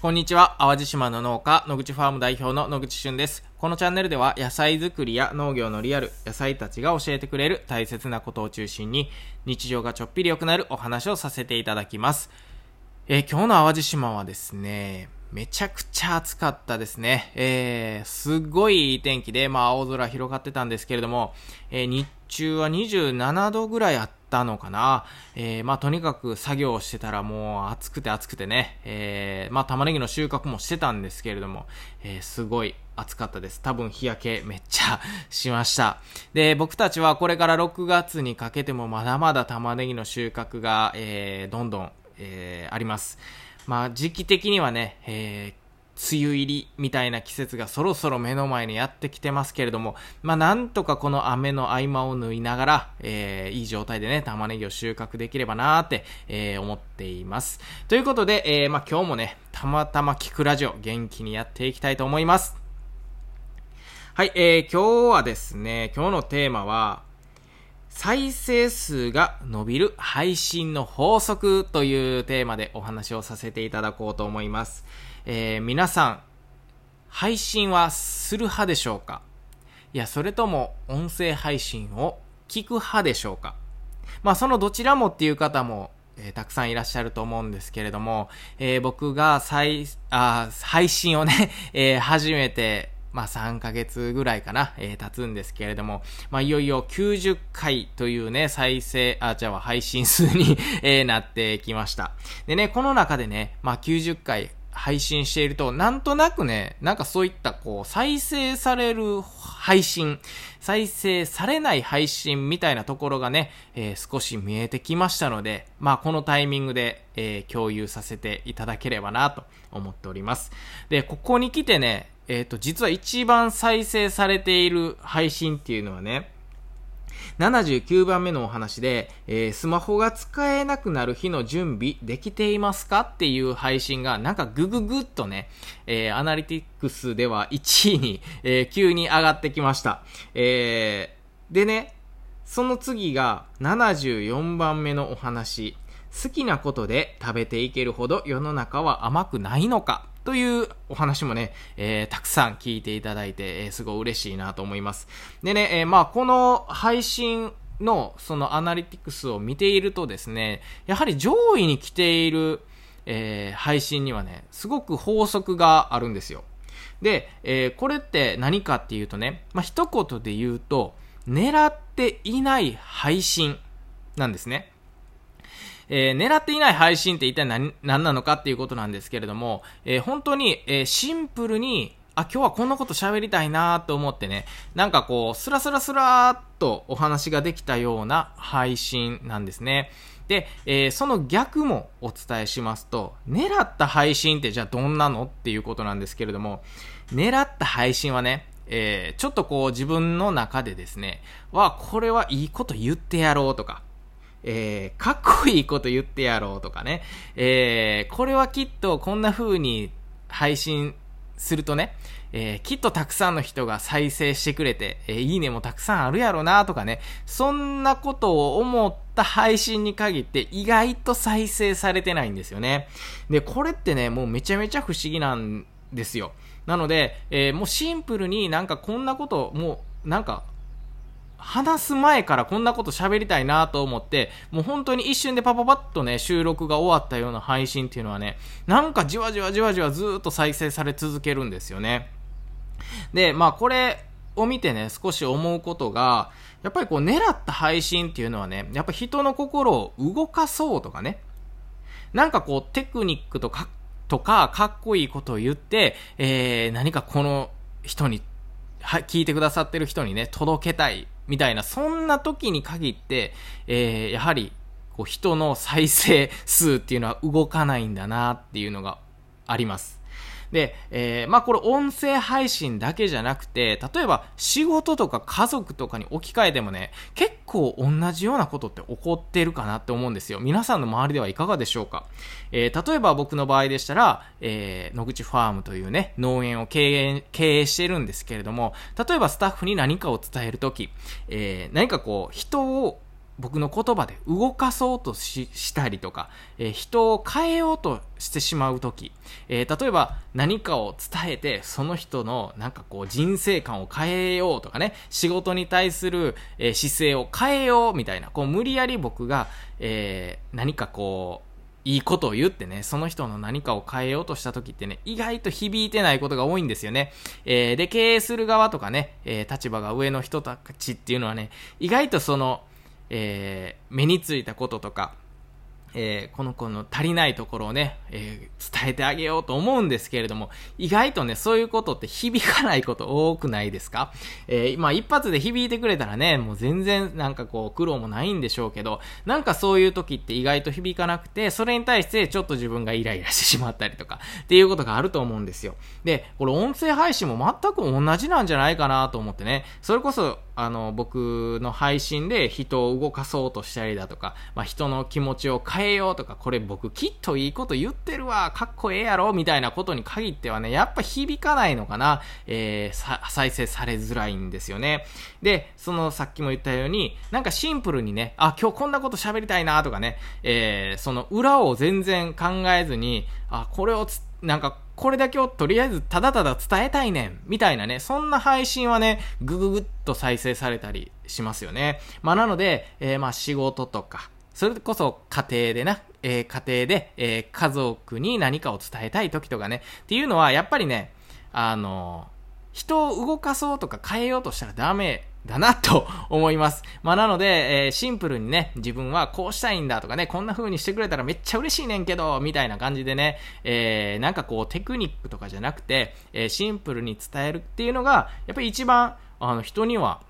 こんにちは。淡路島の農家、野口ファーム代表の野口俊です。このチャンネルでは野菜作りや農業のリアル、野菜たちが教えてくれる大切なことを中心に日常がちょっぴり良くなるお話をさせていただきます。えー、今日の淡路島はですね、めちゃくちゃ暑かったですね。えー、すごいいい天気で、まあ青空広がってたんですけれども、えー、日中は27度ぐらいあったのかな。えー、まあとにかく作業してたらもう暑くて暑くてね、えー、まあ玉ねぎの収穫もしてたんですけれども、えー、すごい暑かったです。多分日焼けめっちゃしました。で、僕たちはこれから6月にかけてもまだまだ玉ねぎの収穫が、えー、どんどん、えー、あります。まあ、時期的にはね、えー、梅雨入りみたいな季節がそろそろ目の前にやってきてますけれども、まあなんとかこの雨の合間を縫いながら、えー、いい状態でね、玉ねぎを収穫できればなーって、えー、思っています。ということで、えー、まあ今日もね、たまたま聞くラジオ元気にやっていきたいと思います。はい、えー、今日はですね、今日のテーマは、再生数が伸びる配信の法則というテーマでお話をさせていただこうと思います。えー、皆さん、配信はする派でしょうか？いや、それとも音声配信を聞く派でしょうか？まあ、そのどちらもっていう方も、えー、たくさんいらっしゃると思うんですけれども、えー、僕が再、あ、配信をね、えー、始めて、まあ3ヶ月ぐらいかな、えー、経つんですけれども、まあいよいよ90回というね、再生、あ、じゃあ配信数に えー、なってきました。でね、この中でね、まあ90回配信していると、なんとなくね、なんかそういったこう、再生される配信、再生されない配信みたいなところがね、えー、少し見えてきましたので、まあこのタイミングで、えー、共有させていただければなと思っております。で、ここに来てね、えっ、ー、と、実は一番再生されている配信っていうのはね、79番目のお話で、えー、スマホが使えなくなる日の準備できていますかっていう配信がなんかグググっとね、えー、アナリティクスでは1位に、えー、急に上がってきました。えー、でね、その次が74番目のお話。好きなことで食べていけるほど世の中は甘くないのか？というお話もね、えー、たくさん聞いていただいて、えー、すごい嬉しいなと思います。でね、えー、まあ、この配信のそのアナリティクスを見ているとですね、やはり上位に来ている、えー、配信にはね、すごく法則があるんですよ。で、えー、これって何かっていうとね、まあ、一言で言うと、狙っていない配信なんですね。えー、狙っていない配信って一体何何なのかっていうことなんですけれども、えー、本当に、えー、シンプルに、あ、今日はこんなこと喋りたいなと思ってね、なんかこう、スラスラスラーっとお話ができたような配信なんですね。で、えー、その逆もお伝えしますと、狙った配信ってじゃあどんなのっていうことなんですけれども、狙った配信はね、えー、ちょっとこう自分の中でですね、わ、これはいいこと言ってやろうとか、えー、かっこいいこと言ってやろうとかね、えー、これはきっとこんな風に配信するとね、えー、きっとたくさんの人が再生してくれて、えー、いいねもたくさんあるやろなとかね、そんなことを思った配信に限って意外と再生されてないんですよね。で、これってね、もうめちゃめちゃ不思議なんですよ。なので、えー、もうシンプルになんかこんなこと、もうなんか話す前からこんなこと喋りたいなと思って、もう本当に一瞬でパパパッとね、収録が終わったような配信っていうのはね、なんかじわじわじわじわずっと再生され続けるんですよね。で、まあこれを見てね、少し思うことが、やっぱりこう狙った配信っていうのはね、やっぱ人の心を動かそうとかね、なんかこうテクニックとか、とか、かっこいいことを言って、えー、何かこの人に、は、聞いてくださってる人にね、届けたいみたいな、そんな時に限って、えー、やはり、こう、人の再生数っていうのは動かないんだなっていうのがあります。で、えー、まあこれ音声配信だけじゃなくて、例えば仕事とか家族とかに置き換えてもね、結構同じようなことって起こってるかなって思うんですよ。皆さんの周りではいかがでしょうか？えー、例えば僕の場合でしたら、えー、野口ファームというね、農園を経営、経営してるんですけれども、例えばスタッフに何かを伝えるとき、えー、何かこう、人を僕の言葉で動かそうとしたりとか、えー、人を変えようとしてしまうとき、えー、例えば何かを伝えて、その人のなんかこう人生観を変えようとかね、仕事に対する、え、姿勢を変えようみたいな、こう無理やり僕が、え何かこう、いいことを言ってね、その人の何かを変えようとした時ってね、意外と響いてないことが多いんですよね。えー、で、経営する側とかね、えー、立場が上の人たちっていうのはね、意外とその、えー、目についたこととか、えー、この子の足りないところをね、えー、伝えてあげようと思うんですけれども、意外とね、そういうことって響かないこと多くないですか？えー、まあ一発で響いてくれたらね、もう全然なんかこう苦労もないんでしょうけど、なんかそういう時って意外と響かなくて、それに対してちょっと自分がイライラしてしまったりとか、っていうことがあると思うんですよ。で、これ音声配信も全く同じなんじゃないかなと思ってね、それこそあの、僕の配信で人を動かそうとしたりだとか、まあ、人の気持ちを変えようとか、これ僕きっといいこと言ってるわ、かっこええやろ、みたいなことに限ってはね、やっぱ響かないのかな、えー、再生されづらいんですよね。で、そのさっきも言ったように、なんかシンプルにね、あ、今日こんなこと喋りたいなとかね、えー、その裏を全然考えずに、あ、これをつ、なんかこれだけをとりあえずただただ伝えたいねん、みたいなね、そんな配信はね、ぐぐぐっと再生されたりしますよね。まあなので、えー、まあ仕事とか、それこそ家庭でな、えー、家庭で、えー、家族に何かを伝えたい時とかね、っていうのはやっぱりね、あの人を動かそうとか変えようとしたらダメだなと思います。まあなので、えー、シンプルにね、自分はこうしたいんだとかね、こんな風にしてくれたらめっちゃ嬉しいねんけど、みたいな感じでね、えー、なんかこうテクニックとかじゃなくて、えー、シンプルに伝えるっていうのが、やっぱり一番、あの人には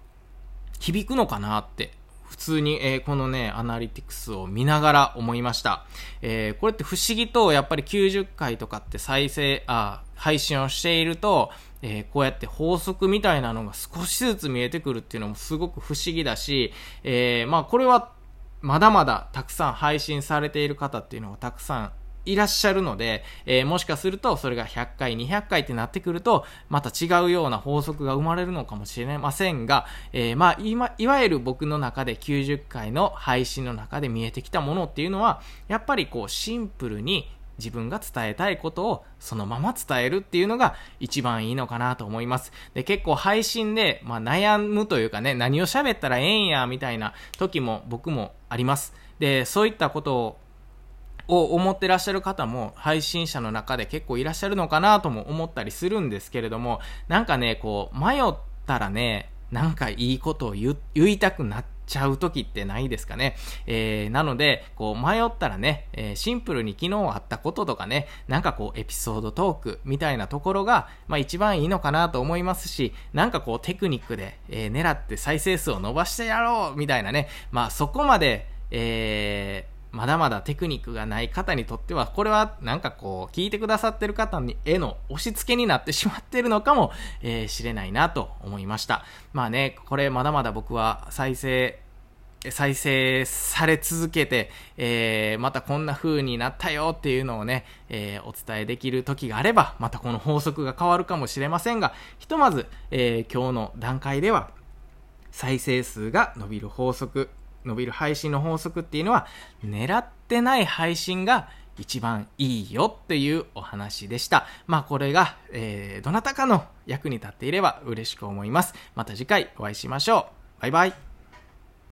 響くのかなって普通に、えー、このね、アナリティクスを見ながら思いました。えー、これって不思議と、やっぱり90回とかって再生、あ、配信をしていると、えー、こうやって法則みたいなのが少しずつ見えてくるっていうのもすごく不思議だし、えー、まあこれはまだまだたくさん配信されている方っていうのがたくさんいらっしゃるので、えー、もしかするとそれが100回、200回ってなってくると、また違うような法則が生まれるのかもしれませんが、えー、まあ、今、いわゆる僕の中で90回の配信の中で見えてきたものっていうのは、やっぱりこうシンプルに自分が伝えたいことをそのまま伝えるっていうのが一番いいのかなと思います。で、結構配信で、まあ、悩むというかね、何を喋ったらええんや、みたいな時も僕もあります。で、そういったことをを思ってらっしゃる方も配信者の中で結構いらっしゃるのかなとも思ったりするんですけれども、なんかね、こう、迷ったらね、なんかいいことを言いたくなっちゃう時ってないですかね。えー、なので、こう迷ったらね、えー、シンプルに昨日あったこととかね、なんかこうエピソードトークみたいなところが、まあ一番いいのかなと思いますし、なんかこうテクニックで、えー、狙って再生数を伸ばしてやろうみたいなね、まあそこまで、えー、まだまだテクニックがない方にとっては、これはなんかこう、聞いてくださってる方にへの押し付けになってしまってるのかも、えー、しれないなと思いました。まあね、これまだまだ僕は再生、再生され続けて、えー、またこんな風になったよっていうのをね、えー、お伝えできる時があれば、またこの法則が変わるかもしれませんが、ひとまず、えー、今日の段階では、再生数が伸びる法則伸びる配信の法則っていうのは、狙ってない配信が一番いいよっていうお話でした。まあこれが、えー、どなたかの役に立っていれば嬉しく思います。また次回お会いしましょう。バイバイ。